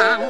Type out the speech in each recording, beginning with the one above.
down.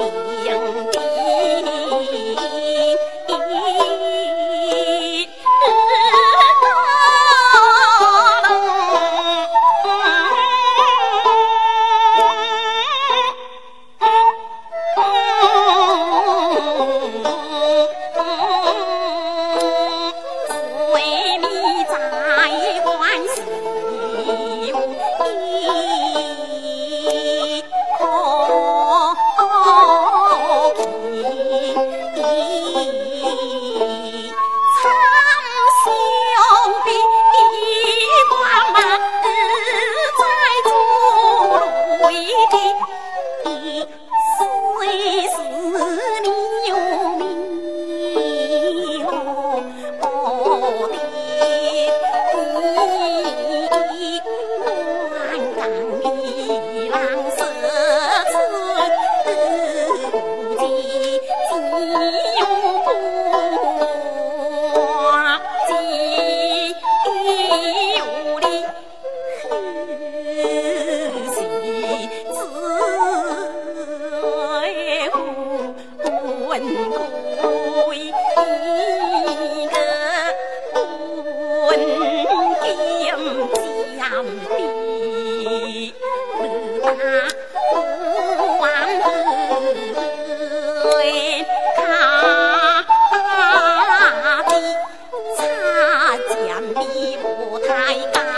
Oh. 你。不太大